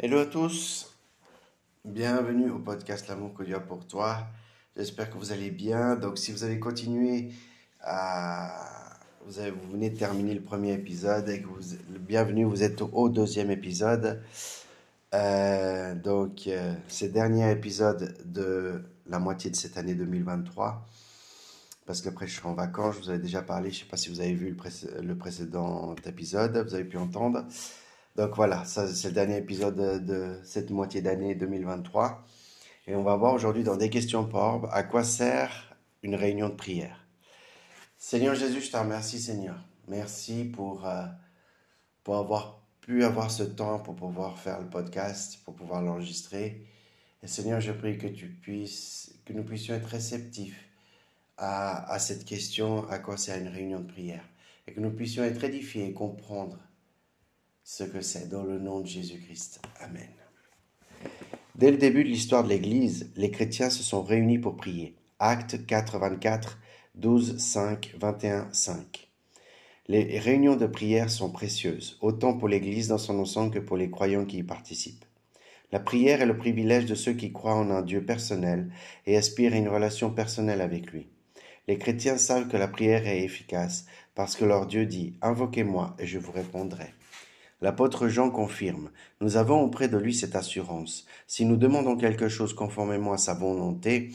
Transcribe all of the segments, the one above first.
Hello à tous, bienvenue au podcast L'amour que Dieu a pour toi. J'espère que vous allez bien. Donc si vous avez continué à... Vous, venez de terminer le premier épisode et que. Bienvenue, vous êtes au deuxième épisode. Euh, donc euh, c'est le dernier épisode de la moitié de cette année 2023. Parce qu'après je serai en vacances, je vous avais déjà parlé, je ne sais pas si vous avez vu le, le précédent épisode, vous avez pu entendre. Donc voilà, c'est le dernier épisode de, cette moitié d'année 2023. Et on va voir aujourd'hui dans des questions pour à quoi sert une réunion de prière. Seigneur Jésus, je te remercie Seigneur. Merci pour, euh, pour avoir pu avoir ce temps pour pouvoir faire le podcast, pour pouvoir l'enregistrer. Et Seigneur, je prie que tu puisses, que nous puissions être réceptifs à, à cette question, à quoi sert une réunion de prière. Et que nous puissions être édifiés et comprendre ce que c'est dans le nom de Jésus-Christ. Amen. Dès le début de l'histoire de l'Église, les chrétiens se sont réunis pour prier. Actes 4, 24, 12, 5, 21, 5. Les réunions de prière sont précieuses, autant pour l'Église dans son ensemble que pour les croyants qui y participent. La prière est le privilège de ceux qui croient en un Dieu personnel et aspirent à une relation personnelle avec lui. Les chrétiens savent que la prière est efficace parce que leur Dieu dit Invoquez-moi et je vous répondrai. L'apôtre Jean confirme, Nous avons auprès de lui cette assurance. Si nous demandons quelque chose conformément à sa volonté,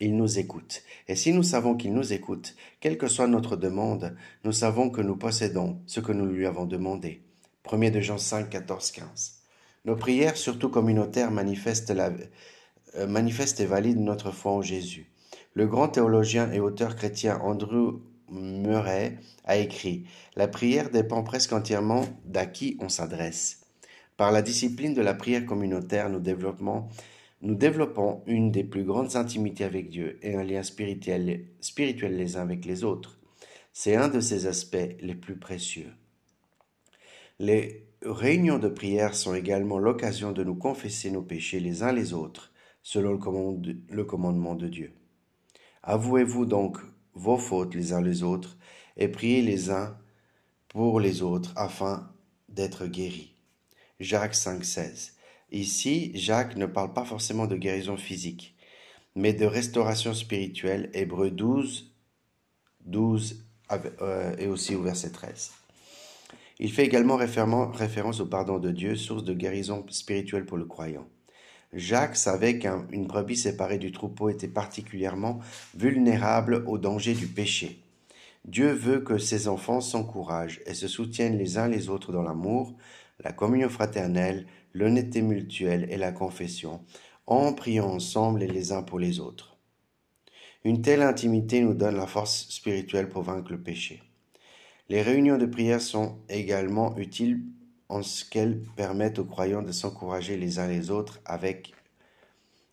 il nous écoute. Et si nous savons qu'il nous écoute, quelle que soit notre demande, nous savons que nous possédons ce que nous lui avons demandé. 1 de Jean 5, 14, 15. Nos prières, surtout communautaires, manifestent, euh, manifestent et valident notre foi en Jésus. Le grand théologien et auteur chrétien Andrew Murray a écrit La prière dépend presque entièrement d'à qui on s'adresse. Par la discipline de la prière communautaire, nous développons, une des plus grandes intimités avec Dieu et un lien spirituel, les uns avec les autres. C'est un de ces aspects les plus précieux. Les réunions de prière sont également l'occasion de nous confesser nos péchés les uns les autres, selon le commandement de Dieu. Avouez-vous donc vos fautes les uns les autres, et priez les uns pour les autres afin d'être guéris. Jacques 5,16. Ici, Jacques ne parle pas forcément de guérison physique, mais de restauration spirituelle. Hébreu 12, 12 euh, et aussi au verset 13. Il fait également référence au pardon de Dieu, source de guérison spirituelle pour le croyant. Jacques savait qu'une brebis séparée du troupeau était particulièrement vulnérable au danger du péché. Dieu veut que ses enfants s'encouragent et se soutiennent les uns les autres dans l'amour, la communion fraternelle, l'honnêteté mutuelle et la confession, en priant ensemble et les uns pour les autres. Une telle intimité nous donne la force spirituelle pour vaincre le péché. Les réunions de prière sont également utiles qu'elles permettent aux croyants de s'encourager les uns les autres avec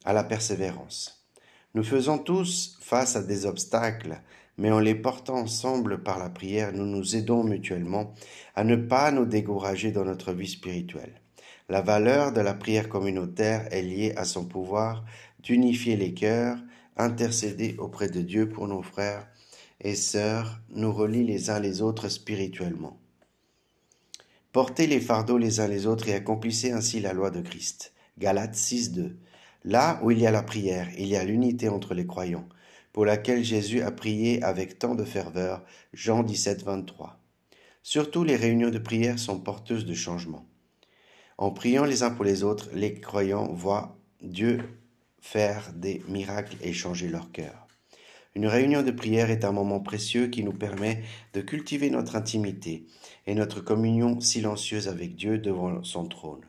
à la persévérance. Nous faisons tous face à des obstacles, mais en les portant ensemble par la prière, nous nous aidons mutuellement à ne pas nous décourager dans notre vie spirituelle. La valeur de la prière communautaire est liée à son pouvoir d'unifier les cœurs, intercéder auprès de Dieu pour nos frères et sœurs, nous relie les uns les autres spirituellement. Portez les fardeaux les uns les autres et accomplissez ainsi la loi de Christ. Galates 6.2. Là où il y a la prière, il y a l'unité entre les croyants, pour laquelle Jésus a prié avec tant de ferveur. Jean 17, 23. Surtout les réunions de prière sont porteuses de changement. En priant les uns pour les autres, les croyants voient Dieu faire des miracles et changer leur cœur. Une réunion de prière est un moment précieux qui nous permet de cultiver notre intimité et notre communion silencieuse avec Dieu devant son trône.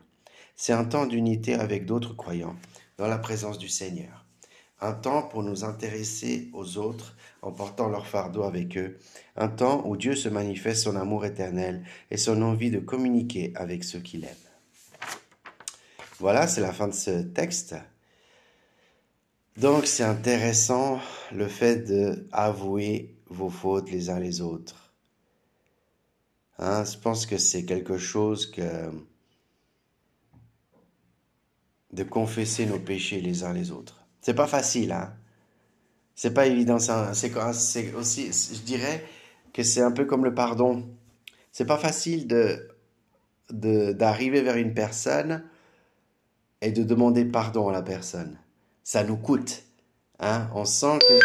C'est un temps d'unité avec d'autres croyants dans la présence du Seigneur. Un temps pour nous intéresser aux autres en portant leur fardeau avec eux. Un temps où Dieu se manifeste son amour éternel et son envie de communiquer avec ceux qu'il aime. Voilà, c'est la fin de ce texte. Donc c'est intéressant le fait de avouer vos fautes les uns les autres. Hein, je pense que c'est quelque chose que de confesser nos péchés les uns les autres. C'est pas facile, hein. C'est pas évident. C'est aussi, je dirais que c'est un peu comme le pardon. C'est pas facile de d'arriver vers une personne et de demander pardon à la personne. Ça nous coûte. Hein? On sent que...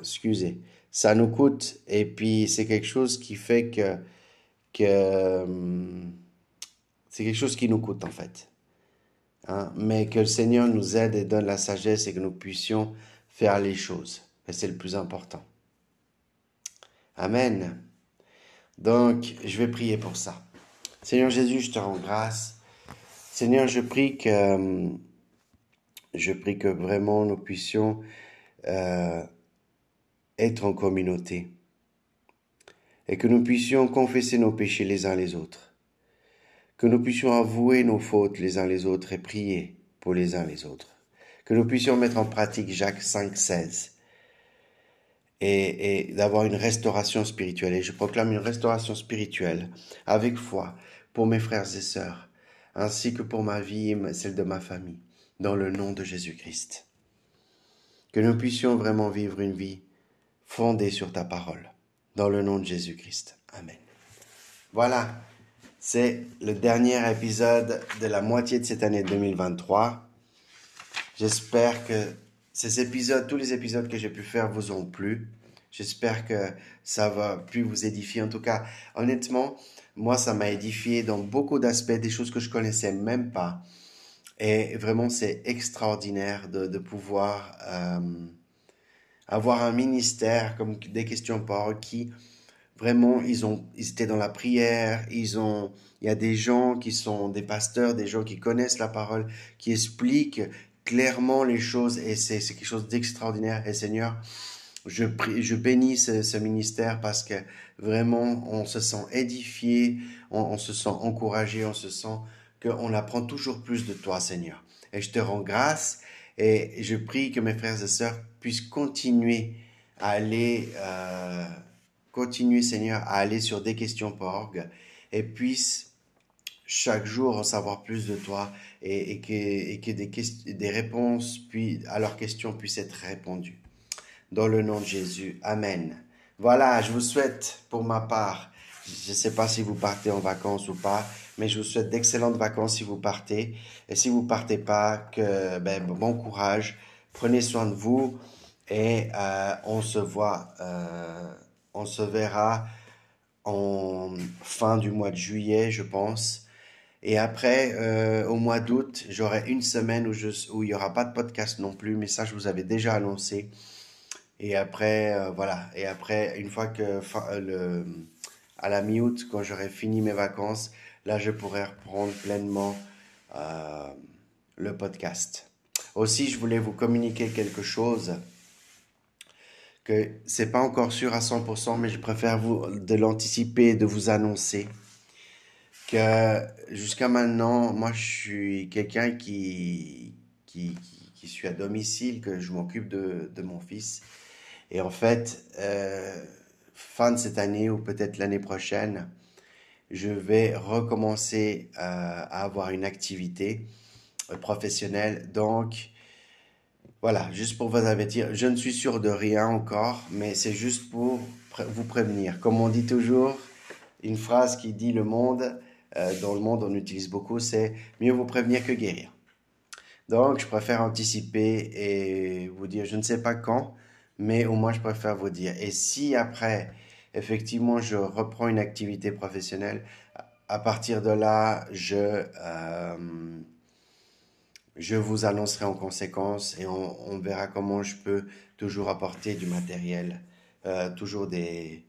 Excusez. Ça nous coûte. Et puis, c'est quelque chose qui fait que... que hum, c'est quelque chose qui nous coûte, en fait. Hein? Mais que le Seigneur nous aide et donne la sagesse et que nous puissions faire les choses. Et c'est le plus important. Amen. Donc, je vais prier pour ça. Seigneur Jésus, je te rends grâce. Seigneur, je prie que, je prie que vraiment nous puissions euh, être en communauté et que nous puissions confesser nos péchés les uns les autres, que nous puissions avouer nos fautes les uns les autres et prier pour les uns les autres, que nous puissions mettre en pratique Jacques 5, 16 et, d'avoir une restauration spirituelle. Et je proclame une restauration spirituelle avec foi pour mes frères et sœurs, ainsi que pour ma vie et celle de ma famille, dans le nom de Jésus-Christ. Que nous puissions vraiment vivre une vie fondée sur ta parole, dans le nom de Jésus-Christ. Amen. Voilà, c'est le dernier épisode de la moitié de cette année 2023. J'espère que ces épisodes, tous les épisodes que j'ai pu faire vous ont plu. J'espère que ça va plus vous édifier. En tout cas, honnêtement, moi, ça m'a édifié dans beaucoup d'aspects, des choses que je connaissais même pas. Et vraiment, c'est extraordinaire de, pouvoir euh, avoir un ministère comme des questions par qui vraiment ils ont ils étaient dans la prière, ils ont il y a des gens qui sont des pasteurs, des gens qui connaissent la parole, qui expliquent clairement les choses et c'est quelque chose d'extraordinaire. Et Seigneur, je, je bénis ce, ministère parce que vraiment on se sent édifié, on, se sent encouragé, on se sent qu'on apprend toujours plus de toi, Seigneur. Et je te rends grâce et je prie que mes frères et sœurs puissent continuer à aller, euh, continuer, Seigneur, à aller sur des questions et puissent chaque jour en savoir plus de toi et, que, et que des, des réponses puis, à leurs questions puissent être répondues. Dans le nom de Jésus. Amen. Voilà, je vous souhaite pour ma part, je ne sais pas si vous partez en vacances ou pas, mais je vous souhaite d'excellentes vacances si vous partez. Et si vous partez pas, que ben, bon courage, prenez soin de vous et euh, on se voit, euh, on se verra en fin du mois de juillet, je pense. Et après, euh, au mois d'août, j'aurai une semaine où, il n'y aura pas de podcast non plus, mais ça, je vous avais déjà annoncé. Et après, voilà. Et après, une fois que à la mi-août, quand j'aurai fini mes vacances, là, je pourrai reprendre pleinement euh, le podcast. Aussi, je voulais vous communiquer quelque chose que c'est pas encore sûr à 100%, mais je préfère vous de l'anticiper, de vous annoncer que jusqu'à maintenant, moi, je suis quelqu'un qui, qui, qui, suis à domicile, que je m'occupe de, de, mon fils. Et en fait, euh, fin de cette année ou peut-être l'année prochaine, je vais recommencer euh, à avoir une activité euh, professionnelle. Donc, voilà, juste pour vous avertir, je ne suis sûr de rien encore, mais c'est juste pour vous prévenir. Comme on dit toujours, une phrase qui dit le monde euh, dans le monde on utilise beaucoup, c'est mieux vous prévenir que guérir. Donc, je préfère anticiper et vous dire, je ne sais pas quand, mais au moins je préfère vous dire. Et si après, effectivement, je reprends une activité professionnelle, à partir de là, je, euh, je vous annoncerai en conséquence et on, verra comment je peux toujours apporter du matériel, euh, toujours des,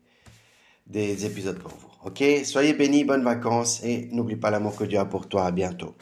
des épisodes pour vous. Ok? Soyez bénis, bonnes vacances et n'oublie pas l'amour que Dieu a pour toi. À bientôt.